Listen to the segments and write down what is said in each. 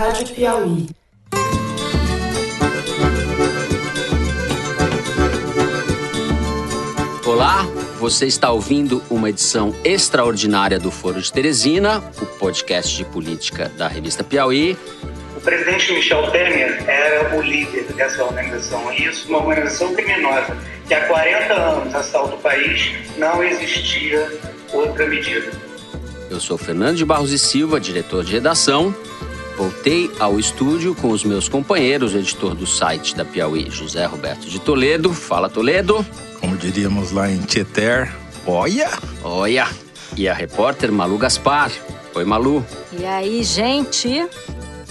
Rádio Piauí. Olá, você está ouvindo uma edição extraordinária do Foro de Teresina, o podcast de política da revista Piauí. O presidente Michel Temer era o líder dessa organização. Isso, uma organização criminosa que há 40 anos assalta o país, não existia outra medida. Eu sou Fernando de Barros e Silva, diretor de redação. Voltei ao estúdio com os meus companheiros, o editor do site da Piauí, José Roberto de Toledo. Fala, Toledo. Como diríamos lá em Tieter, olha! Olha! E a repórter Malu Gaspar. Oi, Malu. E aí, gente?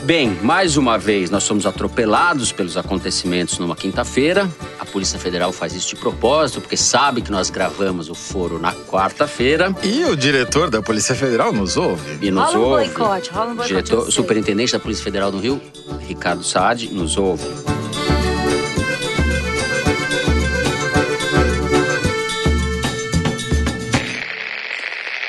Bem, mais uma vez nós somos atropelados pelos acontecimentos numa quinta-feira. A Polícia Federal faz isso de propósito, porque sabe que nós gravamos o foro na quarta-feira. E o diretor da Polícia Federal nos ouve. E nos rola um ouve. boicote, rola um boicote. Diretor, superintendente da Polícia Federal do Rio, Ricardo Saad, nos ouve.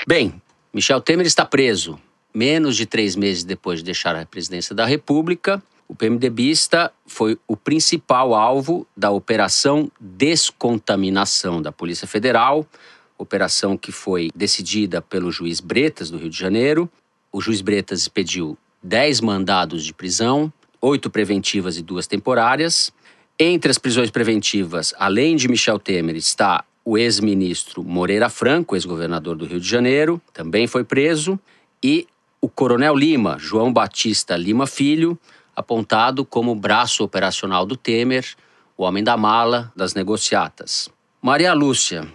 Bem, Michel Temer está preso. Menos de três meses depois de deixar a presidência da República, o PMDBista foi o principal alvo da Operação Descontaminação da Polícia Federal, operação que foi decidida pelo juiz Bretas, do Rio de Janeiro. O juiz Bretas expediu 10 mandados de prisão, oito preventivas e duas temporárias. Entre as prisões preventivas, além de Michel Temer, está o ex-ministro Moreira Franco, ex-governador do Rio de Janeiro, também foi preso, e o coronel Lima, João Batista Lima Filho, apontado como braço operacional do Temer, o homem da mala das negociatas. Maria Lúcia,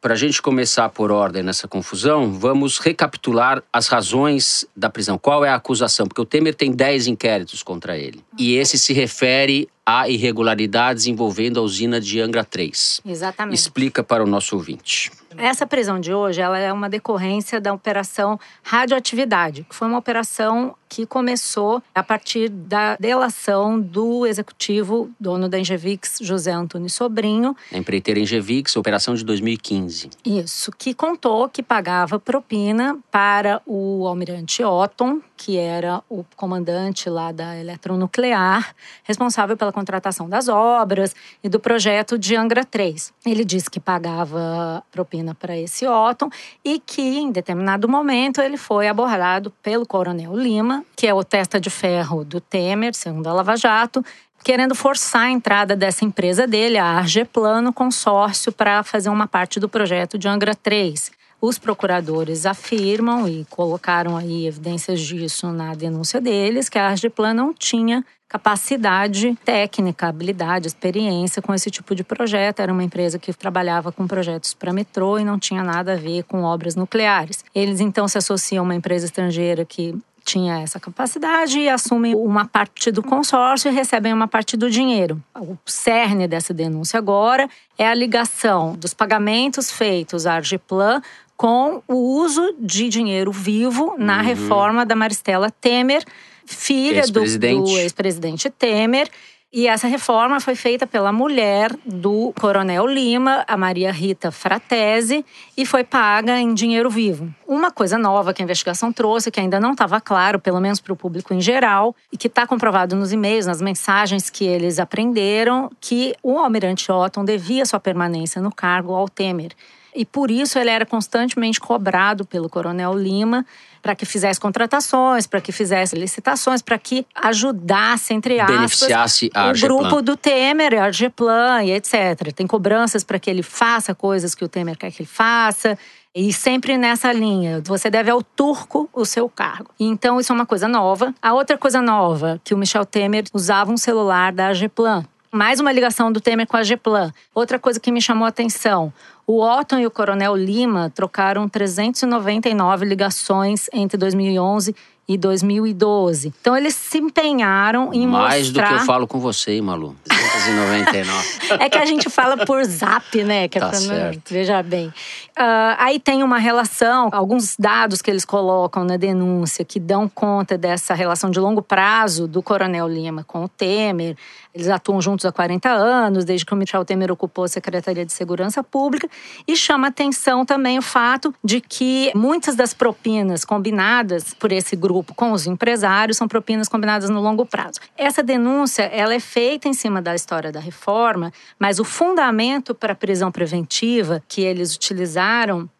para a gente começar por ordem nessa confusão, vamos recapitular as razões da prisão. Qual é a acusação? Porque o Temer tem 10 inquéritos contra ele. E esse se refere a irregularidades envolvendo a usina de Angra 3. Exatamente. Explica para o nosso ouvinte. Essa prisão de hoje ela é uma decorrência da operação Radioatividade, que foi uma operação que começou a partir da delação do executivo, dono da Engevix, José Antônio Sobrinho, A empreiteira Engevix, operação de 2015. Isso, que contou que pagava propina para o almirante Otton, que era o comandante lá da eletronuclear, responsável pela contratação das obras e do projeto de Angra 3. Ele disse que pagava propina para esse Otton e que, em determinado momento, ele foi abordado pelo coronel Lima, que é o testa de ferro do Temer, segundo a Lava Jato, querendo forçar a entrada dessa empresa dele, a Argeplan, no consórcio para fazer uma parte do projeto de Angra 3. Os procuradores afirmam e colocaram aí evidências disso na denúncia deles, que a Argeplan não tinha capacidade técnica, habilidade, experiência com esse tipo de projeto. Era uma empresa que trabalhava com projetos para metrô e não tinha nada a ver com obras nucleares. Eles então se associam a uma empresa estrangeira que tinha essa capacidade e assumem uma parte do consórcio e recebem uma parte do dinheiro. O cerne dessa denúncia agora é a ligação dos pagamentos feitos à Argeplan com o uso de dinheiro vivo na reforma da Maristela Temer, filha do, Ex-presidente. do ex-presidente Temer. E essa reforma foi feita pela mulher do Coronel Lima, a Maria Rita Fratese, e foi paga em dinheiro vivo. Uma coisa nova que a investigação trouxe, que ainda não estava claro, pelo menos para o público em geral, e que está comprovado nos e-mails, nas mensagens que eles aprenderam, que o almirante Otton devia sua permanência no cargo ao Temer. E por isso ele era constantemente cobrado pelo Coronel Lima para que fizesse contratações, para que fizesse licitações, para que ajudasse, entre aspas, Beneficiasse a o Argeplan. grupo do Temer, a Argeplan e etc. Tem cobranças para que ele faça coisas que o Temer quer que ele faça. E sempre nessa linha, você deve ao turco o seu cargo. Então, isso é uma coisa nova. A outra coisa nova, que o Michel Temer usava um celular da Ageplan. Mais uma ligação do Temer com a Ageplan. Outra coisa que me chamou a atenção, o Otton e o Coronel Lima trocaram 399 ligações entre 2011 e 2012. Então, eles se empenharam em Mais mostrar… do que eu falo com você, hein, Malu? 1999. É que a gente fala por zap, né? Que é Tá pra não- certo. Veja bem. Ah, aí tem uma relação, alguns dados que eles colocam na denúncia que dão conta dessa relação de longo prazo do Coronel Lima com o Temer. Eles atuam juntos há 40 anos, desde que o Michel Temer ocupou a Secretaria de Segurança Pública. E chama atenção também o fato de que muitas das propinas combinadas por esse grupo com os empresários são propinas combinadas no longo prazo. Essa denúncia ela é feita em cima da história da reforma, mas o fundamento para a prisão preventiva que eles utilizaram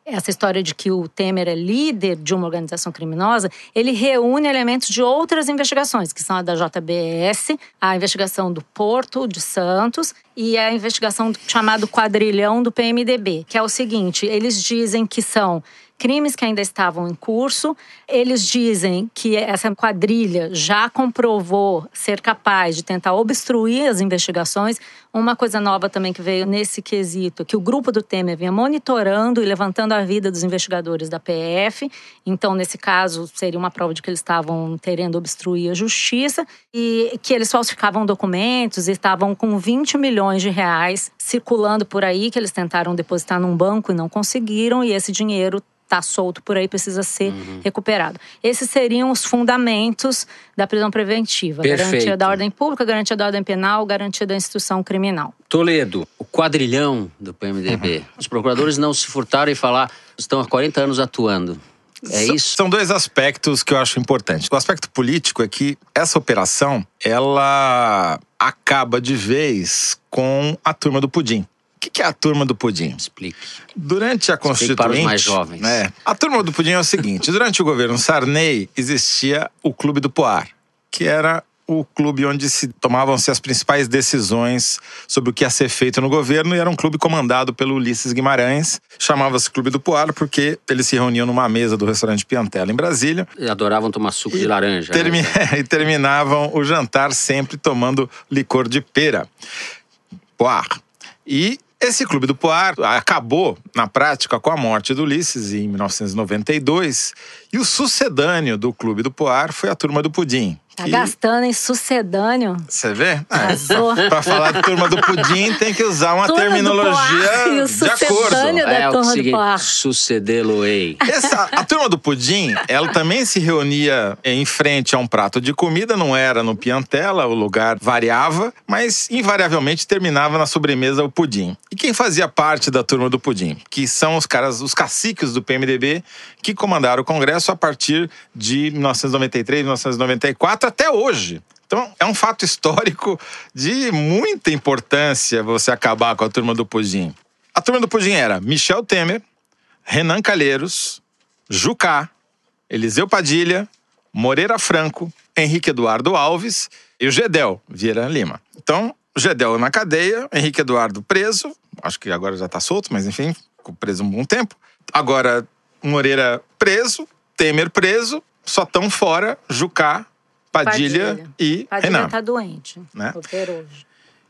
essa história de que o Temer é líder de uma organização criminosa, ele reúne elementos de outras investigações, que são a da JBS, a investigação do Porto de Santos e a investigação do chamado quadrilhão do PMDB, que é o seguinte, eles dizem que são crimes que ainda estavam em curso. Eles dizem que essa quadrilha já comprovou ser capaz de tentar obstruir as investigações. Uma coisa nova também que veio nesse quesito, que o grupo do Temer vinha monitorando e levantando a vida dos investigadores da PF. Então, nesse caso, seria uma prova de que eles estavam querendo obstruir a justiça e que eles falsificavam documentos e estavam com 20 milhões de reais circulando por aí, que eles tentaram depositar num banco e não conseguiram, e esse dinheiro está solto por aí, precisa ser recuperado. Esses seriam os fundamentos da prisão preventiva: Perfeito. garantia da ordem pública, garantia da ordem penal, garantia da instituição criminal. Toledo, o quadrilhão do PMDB. Os procuradores não se furtaram em falar, estão há 40 anos atuando. É São- isso? São dois aspectos que eu acho importantes. O aspecto político é que essa operação, ela acaba de vez com a turma do pudim. O que que é a turma do pudim? Explique. Durante a Explique Constituinte. para os mais jovens. né, a turma do pudim é o seguinte: durante o governo Sarney existia o Clube do Poar, que era o clube onde se tomavam-se as principais decisões sobre o que ia ser feito no governo, e era um clube comandado pelo Ulisses Guimarães. Chamava-se Clube do Poar porque eles se reuniam numa mesa do restaurante Piantela, em Brasília, Adoravam tomar suco de laranja. né? Termi- e terminavam o jantar sempre tomando licor de pera. Poar. E esse clube do Poar acabou, na prática, com a morte do Ulisses em 1992. E o sucedâneo do clube do Poar foi a turma do Pudim. Tá que- gastando em sucedâneo. Você vê? Arrasou. Para falar de turma do pudim, tem que usar uma Turma do terminologia Poar e o de acordo. sucedâneo da É o turma do seguinte, Poar. sucedê-lo-ei. Essa, a turma do pudim, ela também se reunia em frente a um prato de comida, não era no Piantela, o lugar variava, mas invariavelmente terminava na sobremesa o pudim. E quem fazia parte da turma do pudim? Que são os caras, os caciques do PMDB, que comandaram o Congresso a partir de 1993, 1994 até hoje. Então, é um fato histórico de muita importância você acabar com a turma do pudim. A turma do pudim era Michel Temer, Renan Calheiros, Jucá, Eliseu Padilha, Moreira Franco, Henrique Eduardo Alves e o Gedel Vieira Lima. Então, o Gedel na cadeia, Henrique Eduardo preso, acho que agora já está solto, mas enfim, ficou preso um bom tempo. Agora, Moreira preso, Temer preso, só estão fora Jucá, Padilha, Padilha. e Padilha Renan. tá doente. Né?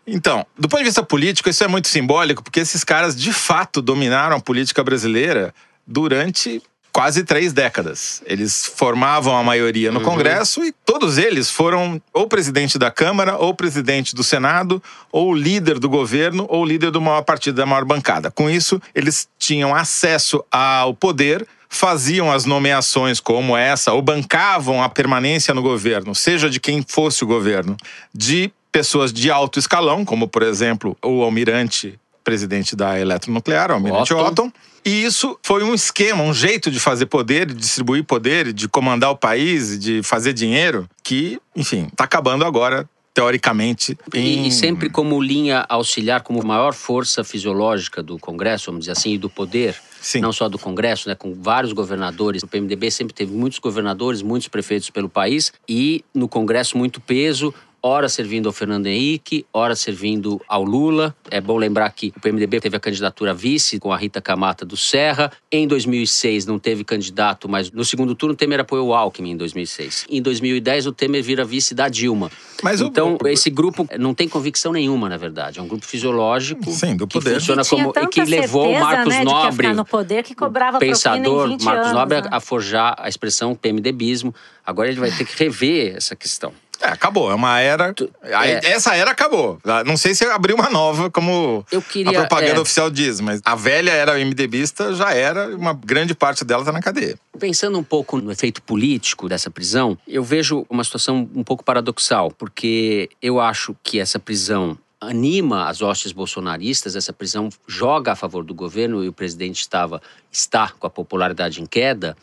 Então, do ponto de vista político, isso é muito simbólico, porque esses caras de fato dominaram a política brasileira durante quase três décadas. Eles formavam a maioria no Congresso e todos eles foram ou presidente da Câmara, ou presidente do Senado, ou líder do governo, ou líder do maior partido, da maior bancada. Com isso, eles tinham acesso ao poder faziam as nomeações como essa, ou bancavam a permanência no governo, seja de quem fosse o governo, de pessoas de alto escalão, como, por exemplo, o almirante presidente da Eletronuclear, o almirante Otton. Otton. E isso foi um esquema, um jeito de fazer poder, de distribuir poder, de comandar o país, de fazer dinheiro, que, enfim, está acabando agora, teoricamente. E, em- e sempre como linha auxiliar, como maior força fisiológica do Congresso, vamos dizer assim, e do poder, Sim. não só do Congresso, né, com vários governadores. O PMDB sempre teve muitos governadores, muitos prefeitos pelo país e no Congresso muito peso. Ora servindo ao Fernando Henrique, ora servindo ao Lula. É bom lembrar que o PMDB teve a candidatura vice com a Rita Camata do Serra. Em 2006 não teve candidato, mas no segundo turno o Temer apoiou o Alckmin em 2006. Em 2010 o Temer vira vice da Dilma. Mas então o- esse grupo não tem convicção nenhuma, na verdade. É um grupo fisiológico Sim, do que poder. funciona Tinha como e que levou certeza, Marcos né, que Nobre, no poder que cobrava o propina em pensador 20 Marcos anos, Nobre, né? a forjar a expressão PMDBismo. Agora ele vai ter que rever essa questão. É, acabou. É uma era. É. Essa era acabou. Não sei se abriu uma nova, como Eu queria, a propaganda é. oficial diz, mas a velha era MDBista, já era, uma grande parte dela tá na cadeia. Pensando um pouco no efeito político dessa prisão, eu vejo uma situação um pouco paradoxal, porque eu acho que essa prisão anima as hostes bolsonaristas, essa prisão joga a favor do governo e o presidente estava está com a popularidade em queda.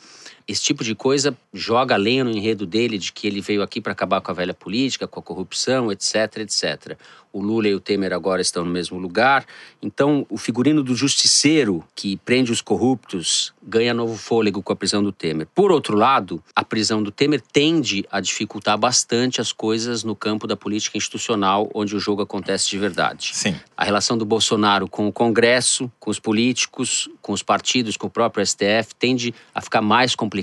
Esse tipo de coisa joga lenha no enredo dele de que ele veio aqui para acabar com a velha política, com a corrupção, etc, etc. O Lula e o Temer agora estão no mesmo lugar. Então, o figurino do justiceiro que prende os corruptos ganha novo fôlego com a prisão do Temer. Por outro lado, a prisão do Temer tende a dificultar bastante as coisas no campo da política institucional, onde o jogo acontece de verdade. Sim. A relação do Bolsonaro com o Congresso, com os políticos, com os partidos, com o próprio STF, tende a ficar mais complicada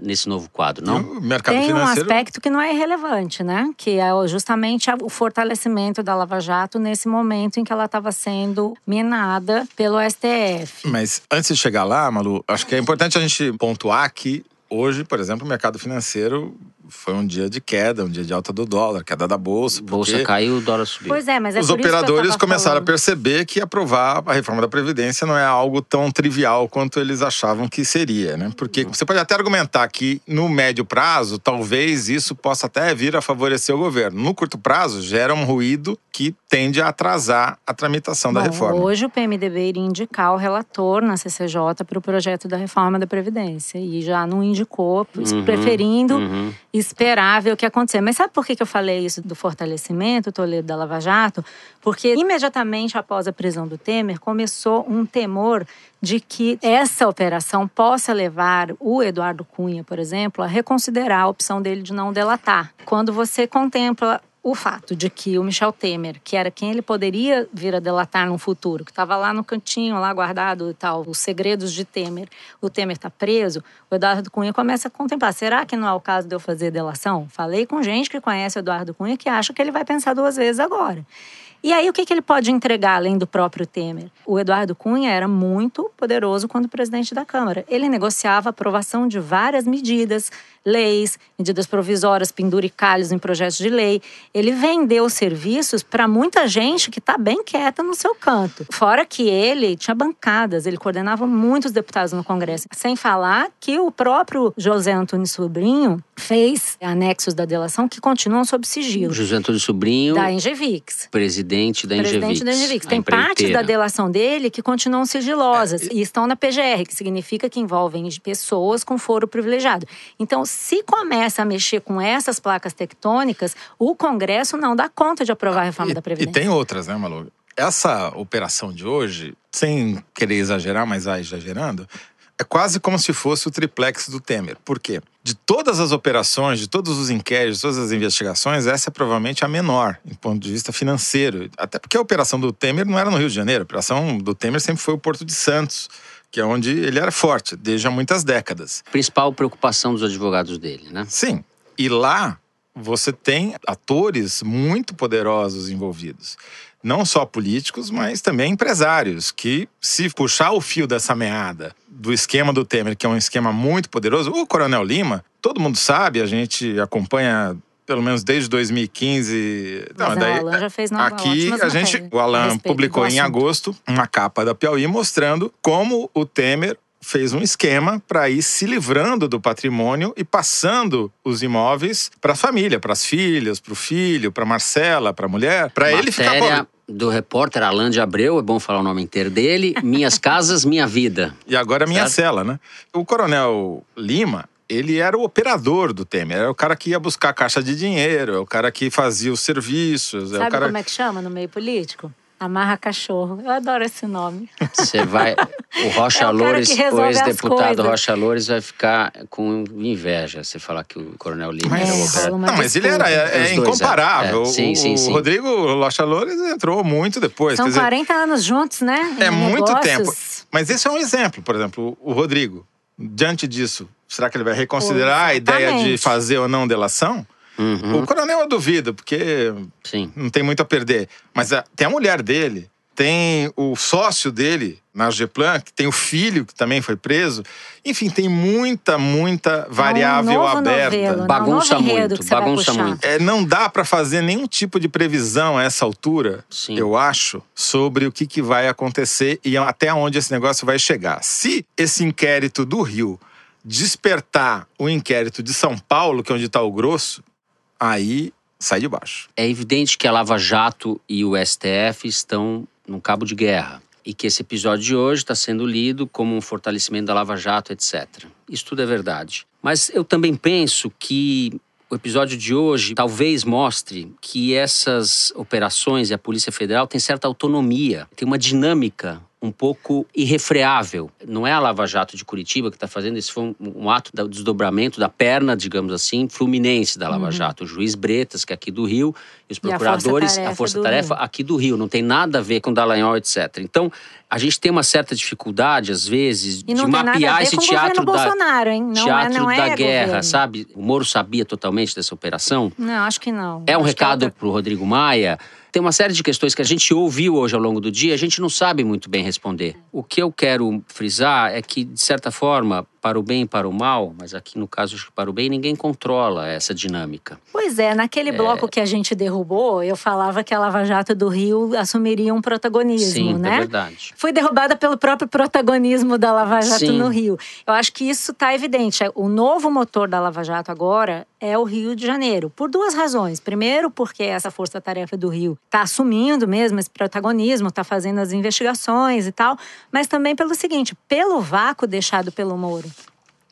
nesse novo quadro, não? O mercado Tem um financeiro. aspecto que não é irrelevante, né? Que é justamente o fortalecimento da Lava Jato nesse momento em que ela estava sendo minada pelo STF. Mas antes de chegar lá, Malu, acho que é importante a gente pontuar que hoje, por exemplo, o mercado financeiro foi um dia de queda, um dia de alta do dólar, queda da bolsa. Bolsa caiu, o dólar subiu. Pois é, mas é Os por isso que eu operadores começaram a falando. perceber que aprovar a reforma da Previdência não é algo tão trivial quanto eles achavam que seria, né? Porque você pode até argumentar que no médio prazo, talvez isso possa até vir a favorecer o governo. No curto prazo, gera um ruído que tende a atrasar a tramitação da Bom, reforma. Hoje o PMDB iria indicar o relator na CCJ para o projeto da reforma da Previdência. E já não indicou, Uhum, preferindo uhum. O que acontecer. Mas sabe por que eu falei isso do fortalecimento, Toledo, da Lava Jato? Porque imediatamente após a prisão do Temer, começou um temor de que essa operação possa levar o Eduardo Cunha, por exemplo, a reconsiderar a opção dele de não delatar. Quando você contempla o fato de que o Michel Temer, que era quem ele poderia vir a delatar no futuro, que estava lá no cantinho, lá guardado e tal, os segredos de Temer, o Temer está preso, o Eduardo Cunha começa a contemplar: será que não é o caso de eu fazer delação? Falei com gente que conhece o Eduardo Cunha que acha que ele vai pensar duas vezes agora. E aí, o que, que ele pode entregar além do próprio Temer? O Eduardo Cunha era muito poderoso quando presidente da Câmara. Ele negociava a aprovação de várias medidas, leis, medidas provisórias, penduricalhos em projetos de lei. Ele vendeu serviços para muita gente que está bem quieta no seu canto. Fora que ele tinha bancadas, ele coordenava muitos deputados no Congresso. Sem falar que o próprio José Antônio Sobrinho fez anexos da delação que continuam sob sigilo. José Antônio Sobrinho, Da Engevix. presidente da Presidente Engevix. da Engevix. Tem partes da delação dele que continuam sigilosas É, e estão na PGR, que significa que envolvem pessoas com foro privilegiado. Então, se começa a mexer com essas placas tectônicas, o Congresso não dá conta de aprovar a reforma E, da e Previdência. tem outras, né, Malu? Essa operação de hoje, sem querer exagerar, mas vai exagerando, é quase como se fosse o triplex do Temer. Por quê? De todas as operações, de todos os inquéritos, de todas as investigações, essa é provavelmente a menor, em ponto de vista financeiro. Até porque a operação do Temer não era no Rio de Janeiro. A operação do Temer sempre foi o Porto de Santos, que é onde ele era forte, desde há muitas décadas. Principal preocupação dos advogados dele, né? Sim. E lá você tem atores muito poderosos envolvidos. Não só políticos, mas também empresários, que, se puxar o fio dessa meada do esquema do Temer, que é um esquema muito poderoso, o Coronel Lima, todo mundo sabe, a gente acompanha pelo menos desde 2015. Mas o Alan já fez nova- aqui a gente, o Alan respeito publicou em agosto uma capa da Piauí mostrando como o Temer fez um esquema para ir se livrando do patrimônio e passando os imóveis para a família, para as filhas, para o filho, para Marcela, para a mulher, para ele ficar Matéria pobre. do repórter Alain de Abreu, é bom falar o nome inteiro dele. Minhas Casas, Minha Vida. E agora a minha Certo. cela, né? O coronel Lima, ele era o operador do Temer, era o cara que ia buscar a caixa de dinheiro, é o cara que fazia os serviços, é o Sabe cara como é que chama no meio político? Amarra cachorro. Eu adoro esse nome. Você vai. O Rocha É Loures, o ex-deputado. Rocha Loures, vai ficar com inveja se falar que o Coronel Lima Mas- era o É, operador. Não, mas ele era é, é dois, incomparável. é. É, sim, o, sim, o sim. Rodrigo Locha Loures entrou muito depois. São quer dizer, 40 anos juntos, né? É Em muito negócios. tempo. Mas esse é um exemplo, por exemplo, o Rodrigo. Diante disso, será que ele vai reconsiderar a ideia de fazer ou não delação? Uhum, O coronel eu duvido, porque sim. não tem muito a perder. Mas a- tem a mulher dele, tem o sócio dele na Geplan, que tem o filho que também foi preso. Enfim, tem muita, muita variável é um aberta. Novelo, né? Bagunça um muito, que você vai bagunça puxar. muito. É, não dá para fazer nenhum tipo de previsão a essa altura, Sim. eu acho, sobre o que, que vai acontecer e até onde esse negócio vai chegar. Se esse inquérito do Rio despertar o inquérito de São Paulo, que é onde está o grosso, aí sai de baixo. É evidente que a Lava Jato e o STF estão num cabo de guerra. E que esse episódio de hoje está sendo lido como um fortalecimento da Lava Jato, etc. Isso tudo é verdade. Mas eu também penso que o episódio de hoje talvez mostre que essas operações e a Polícia Federal têm certa autonomia, tem uma dinâmica um pouco irrefreável. Não é a Lava Jato de Curitiba que está fazendo, esse foi um, um ato do desdobramento da perna, digamos assim, fluminense da Lava Jato. O juiz Bretas, que é aqui do Rio, e os Uhum. E a procuradores, Força-Tarefa a Força aqui do Rio. Não tem nada a ver com Dallagnol, etc. Então, a gente tem uma certa dificuldade, às vezes, de mapear esse teatro da, Bolsonaro, hein? Não teatro é, não é da guerra, governo. sabe? O Moro sabia totalmente dessa operação. Não, acho que não. É um Acho que recado outra- para o Rodrigo Maia. Tem uma série de questões que a gente ouviu hoje ao longo do dia, a gente não sabe muito bem responder. O que eu quero frisar é que, de certa forma, para o bem e para o mal, mas aqui no caso acho que para o bem, ninguém controla essa dinâmica. Pois é, naquele bloco que a gente derrubou, eu falava que a Lava Jato do Rio assumiria um protagonismo, Sim, né? é verdade. Foi derrubada pelo próprio protagonismo da Lava Jato Sim. no Rio. Eu acho que isso está evidente. O novo motor da Lava Jato agora é o Rio de Janeiro, por duas razões. Primeiro, porque essa força-tarefa do Rio está assumindo mesmo esse protagonismo, está fazendo as investigações e tal, mas também pelo seguinte: pelo vácuo deixado pelo Moro.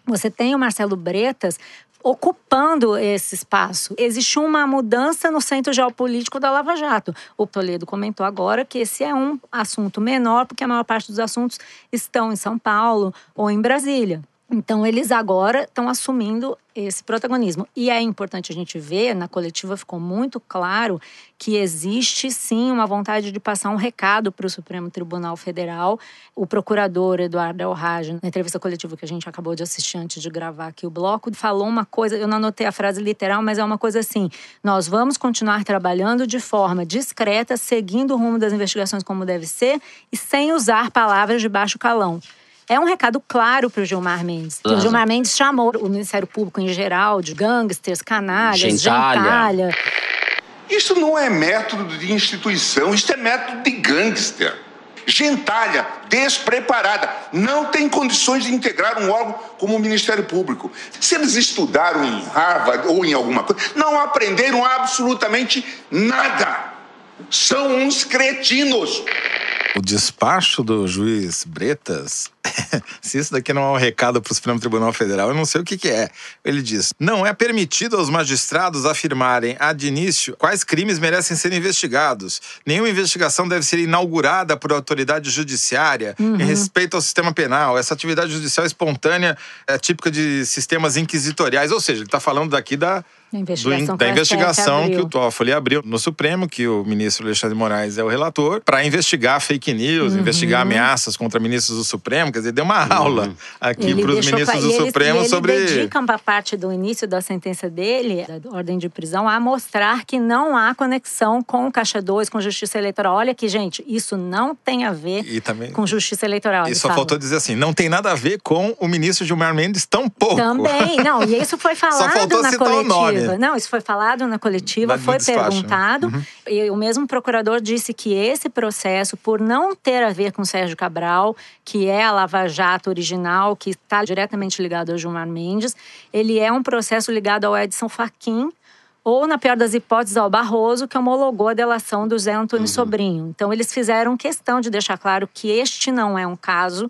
Você tem o Marcelo Bretas ocupando esse espaço. Existe uma mudança no centro geopolítico da Lava Jato. O Toledo comentou agora que esse é um assunto menor, porque a maior parte dos assuntos estão em São Paulo ou em Brasília. Então, eles agora estão assumindo esse protagonismo. E é importante a gente ver, na coletiva ficou muito claro que existe sim uma vontade de passar um recado para o Supremo Tribunal Federal. O procurador Eduardo Elrage, na entrevista coletiva que a gente acabou de assistir antes de gravar aqui o bloco, falou uma coisa, eu não anotei a frase literal, mas é uma coisa assim: nós vamos continuar trabalhando de forma discreta, seguindo o rumo das investigações como deve ser e sem usar palavras de baixo calão. É um recado claro para o Gilmar Mendes. que O. Gilmar Mendes chamou o Ministério Público em geral de gangsters, canalhas, Gentalha. gentalha. Isso não é método de instituição, isso é método de gangster. Gentalha, despreparada, não tem condições de integrar um órgão como o Ministério Público. Se eles estudaram em Harvard ou em alguma coisa, não aprenderam absolutamente nada. São uns cretinos. O despacho do juiz Bretas, se isso daqui não é um recado para o Supremo Tribunal Federal, eu não sei o que, que é. Ele diz: não é permitido aos magistrados afirmarem, a de início, quais crimes merecem ser investigados. Nenhuma investigação deve ser inaugurada por autoridade judiciária em respeito ao sistema penal. Essa atividade judicial espontânea é típica de sistemas inquisitoriais. Ou seja, ele está falando daqui da. Da do investigação da que o investigação que o. Toffoli abriu no Supremo, que o ministro Alexandre Moraes é o relator, para investigar fake news, investigar Uhum. ameaças contra ministros do Supremo. Quer dizer, deu uma aula aqui Ele para os ministros cla- do e ele- Supremo ele sobre. dedica uma parte do início da sentença dele, da ordem de prisão, a mostrar que não há conexão com o Caixa 2, com justiça eleitoral. Olha aqui, gente, isso não tem a ver E também. com justiça eleitoral. E só fala. faltou dizer assim: não tem nada a ver com o ministro Gilmar Mendes, tão pouco. Também, não, e isso foi falado faltou na citar o coletiva. nome. Não, isso foi falado na coletiva, foi despacho. Uhum. perguntado. E o mesmo procurador disse que esse processo, por não ter a ver com Sérgio Cabral, que é a Lava Jato original, que está diretamente ligado ao Gilmar Mendes, ele é um processo ligado ao Edson Fachin, ou, na pior das hipóteses, ao Barroso, que homologou a delação do Zé Antônio Sobrinho. Então, eles fizeram questão de deixar claro que este não é um caso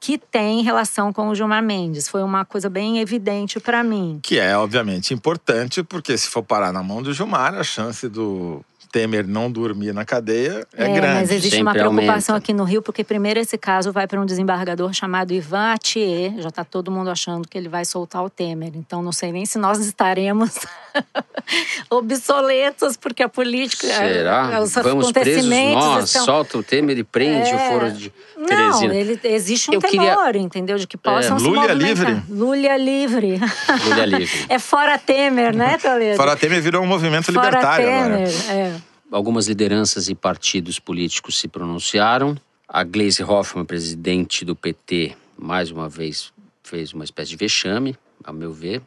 que tem relação com o Gilmar Mendes. Foi uma coisa bem evidente para mim. Que é, obviamente, importante, porque se for parar na mão do Gilmar, a chance do Temer não dormir na cadeia é, grande. Mas existe Sempre uma preocupação aumenta. aqui no Rio, porque primeiro esse caso vai para um desembargador chamado Ivan Atier. Já está todo mundo achando que ele vai soltar o Temer. Então não sei nem se nós estaremos obsoletos, porque a política. Será? os Vamos presos acontecimentos nós, estão- solta o Temer e prende É. o foro de Não, Teresina. ele, existe um Eu temor, queria- entendeu? De que possam se Lula movimentar. livre. Lula livre. Lula livre. é fora Temer, né, Toledo? Fora Temer virou um movimento Fora libertário agora. Temer, é. Algumas lideranças e partidos políticos se pronunciaram. A Gleisi Hoffmann, presidente do PT, mais uma vez fez uma espécie de vexame, a meu ver.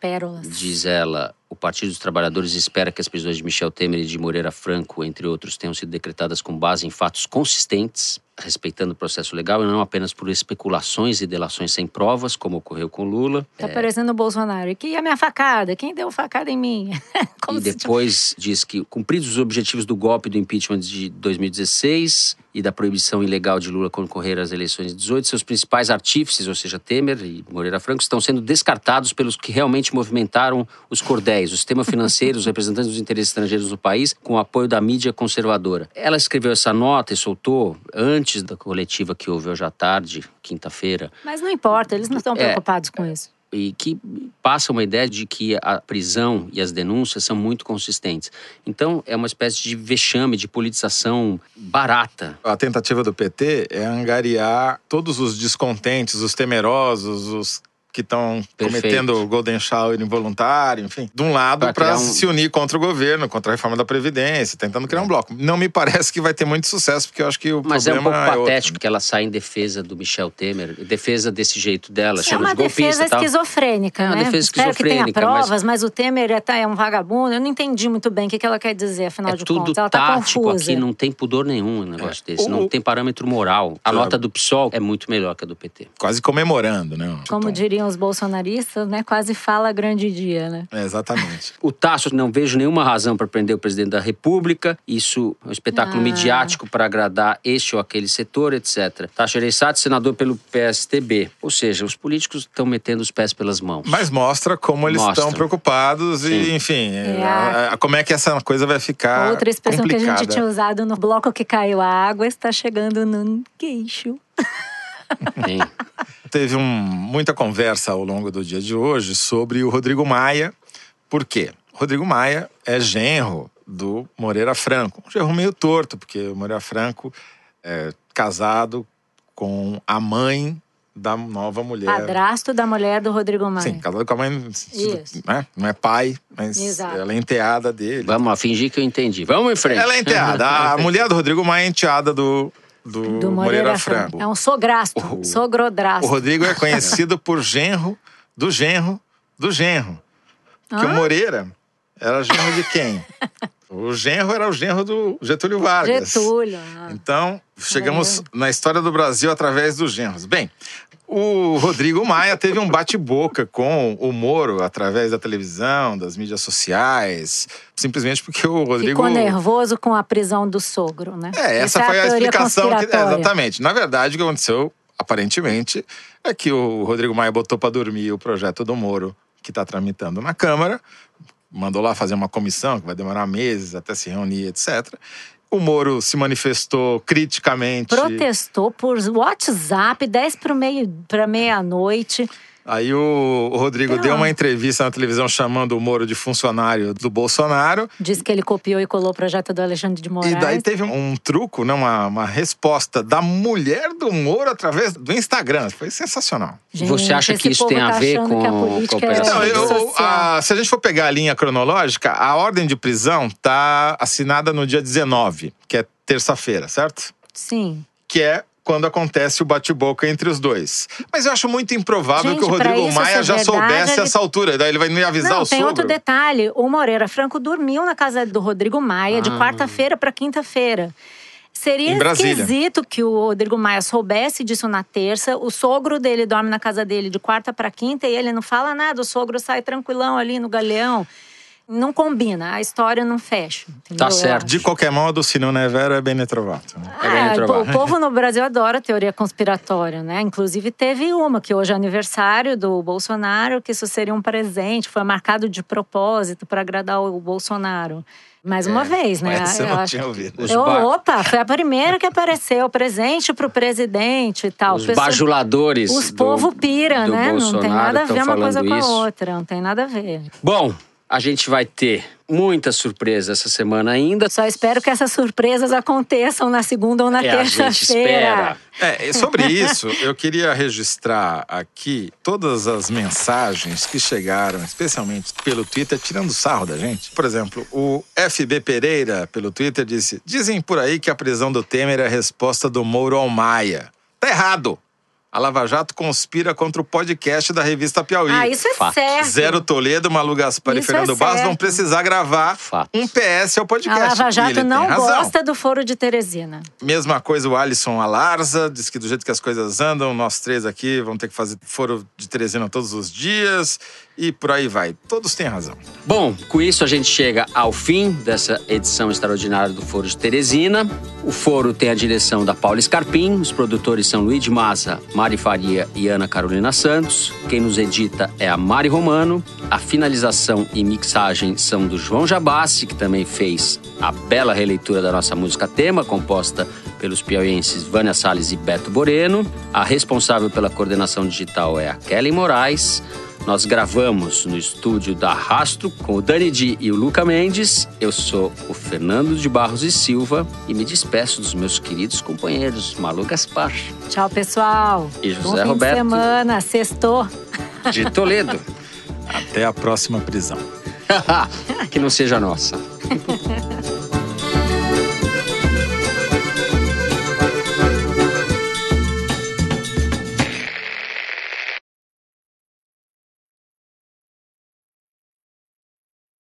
Pérolas. Diz ela, o Partido dos Trabalhadores espera que as prisões de Michel Temer e de Moreira Franco, entre outros, tenham sido decretadas com base em fatos consistentes, respeitando o processo legal e não apenas por especulações e delações sem provas, como ocorreu com Lula. Tá parecendo o Bolsonaro. E que a minha facada? Quem deu facada em mim? E depois diz que, cumpridos os objetivos do golpe do impeachment de 2016 e da proibição ilegal de Lula concorrer às eleições de 18, seus principais artífices, ou seja, Temer e Moreira Franco, estão sendo descartados pelos que realmente movimentaram os cordéis, o sistema financeiro, os representantes dos interesses estrangeiros no país, com o apoio da mídia conservadora. Ela escreveu essa nota e soltou antes da coletiva que houve hoje à tarde, quinta-feira, Mas não importa, eles não estão É. preocupados com isso. e que passa uma ideia de que a prisão e as denúncias são muito consistentes. Então, é uma espécie de vexame, de politização barata. A tentativa do PT é angariar todos os descontentes, os temerosos, os que estão cometendo golden shower involuntário, enfim, de um lado para um- se unir contra o governo, contra a reforma da Previdência, tentando criar um bloco. Não me parece que vai ter muito sucesso, porque eu acho que o Mas é um problema pouco outro. patético que ela sai em defesa do Michel Temer, em defesa desse jeito dela, É chama uma de golpista defesa tal. esquizofrênica, É uma né? defesa Espero que tenha esquizofrênica, mas- provas, mas... o Temer é, tá- é um vagabundo. Eu não entendi muito bem o que, ela quer dizer, afinal É de tudo contas. Ela tá tático confusa. aqui, não tem pudor nenhum um negócio desse, O- não tem parâmetro moral. A Claro. nota do PSOL é muito melhor que a do PT. Quase comemorando, né? Como Então, diriam os bolsonaristas, né? Quase fala grande dia, né? é, exatamente. O Tasso, não vejo nenhuma razão para prender o presidente da República. Isso é um espetáculo Ah. midiático para agradar este ou aquele setor, etc. Tasso Gereissati, senador pelo PSTB. Ou seja, os políticos estão metendo os pés pelas mãos. Mas mostra como eles Mostra. estão preocupados Sim. e, enfim, É. a- a- como é que essa coisa vai ficar Outra expressão que a complicada. gente tinha usado no bloco que caiu a água está chegando no queixo. Tem. Teve um- muita conversa ao longo do dia de hoje sobre o Rodrigo Maia. Por quê? Rodrigo Maia é genro do Moreira Franco. Um genro meio torto, porque o Moreira Franco é casado com a mãe da nova mulher. Padrasto da mulher do Rodrigo Maia. Sim, casado com a mãe, Isso. né? não é pai, mas Exato. ela é enteada dele. Vamos fingir que eu entendi. Vamos em frente. Ela é enteada. A mulher do Rodrigo Maia é enteada do, do, do Moreira, Franco. É um sograsto, O- sogrodrasto. O Rodrigo é conhecido por genro do genro do genro. Porque o Hã? Moreira era genro de quem? O genro era o genro do Getúlio Vargas. Getúlio. ah. Então, chegamos na história do Brasil através dos genros. Bem, o Rodrigo Maia teve um bate-boca com o Moro através da televisão, das mídias sociais, simplesmente porque o Rodrigo. Ficou nervoso com a prisão do sogro, né? É, essa é foi a teoria explicação. Que, é, exatamente. Na verdade, o que aconteceu, aparentemente, é que o Rodrigo Maia botou para dormir o projeto do Moro, que está tramitando na Câmara, mandou lá fazer uma comissão, que vai demorar meses até se reunir, etc. O Moro se manifestou criticamente. Protestou por WhatsApp, 10 para meia-noite. Aí o, Rodrigo Então- deu uma entrevista na televisão chamando o Moro de funcionário do Bolsonaro. Disse que ele copiou e colou o projeto do Alexandre de Moraes. E daí teve um, truco, né, uma, uma resposta da mulher do Moro através do Instagram. Foi sensacional. Gente, Você acha que isso tem a tá ver achando com- que a com a política operação? é Não, Rede eu- a- se a gente for pegar a linha cronológica, a ordem de prisão tá assinada no dia 19, que é terça-feira, certo? Sim. Que é quando acontece o bate-boca entre os dois. Mas eu acho muito improvável Gente, que o Rodrigo isso Maia já verdade, soubesse ele- essa altura. Daí ele vai me avisar Não, o tem sogro. outro detalhe. O Moreira Franco dormiu na casa do Rodrigo Maia de Ah. quarta-feira para quinta-feira. Seria Em Brasília. esquisito que o Rodrigo Maia soubesse disso na terça. O sogro dele dorme na casa dele de quarta para quinta e ele não fala nada. O sogro sai tranquilão ali no galeão. Não combina, a história não fecha. entendeu? Tá certo. De qualquer modo, se não é vero, é bem trovato. Né? É bem retrovato. o povo no Brasil adora teoria conspiratória, né? Inclusive teve uma que hoje é aniversário do Bolsonaro, que isso seria um presente, foi marcado de propósito para agradar o Bolsonaro. Mais uma vez, né? Essa eu não acho- tinha ouvido. Eu- ba- Opa, foi a primeira que apareceu, presente pro presidente e tal. Os Pessoa- bajuladores. Os do- povo pira, do né? Não tem Bolsonaro nada a ver uma coisa falando com a isso. outra, não tem nada a ver. Bom, A gente vai ter muita surpresa essa semana ainda. Só espero que essas surpresas aconteçam na segunda ou na É, a gente terça-feira. espera. É, sobre isso, eu queria registrar aqui todas as mensagens que chegaram, especialmente pelo Twitter, tirando sarro da gente. Por exemplo, o FB Pereira, pelo Twitter, disse: Dizem por aí que a prisão do Temer é a resposta do Moro ao Maia. Tá errado! A Lava Jato conspira contra o podcast da revista Piauí. Ah, isso é Fato. certo. Zero Toledo, Malu Gaspar e Isso Fernando é Barros vão precisar gravar Fato. um PS ao A podcast. Lava E Jato não gosta do foro de Teresina. Mesma coisa o Alisson Alarza, diz que do jeito que as coisas andam, nós três aqui vamos ter que fazer foro de Teresina todos os dias e por aí vai. Todos têm razão. Bom, com isso a gente chega ao fim dessa edição extraordinária do Foro de Teresina. O foro tem a direção da Paula Scarpim, os produtores são Luiz de Massa, Mari Faria e Ana Carolina Santos. Quem nos edita é a Mari Romano. A finalização e mixagem são do João Jabassi, que também fez a bela releitura da nossa música tema, composta pelos piauienses Vânia Salles e Beto Boreno. A responsável pela coordenação digital é a Kelly Moraes. Nós gravamos no estúdio da Rastro com o Dani Di e o Luca Mendes. Eu sou o Fernando de Barros e Silva e me despeço dos meus queridos companheiros Malu Gaspar Tchau, pessoal. E José Bom fim Roberto. de semana, sextou. de Toledo. Até a próxima prisão. que não seja nossa.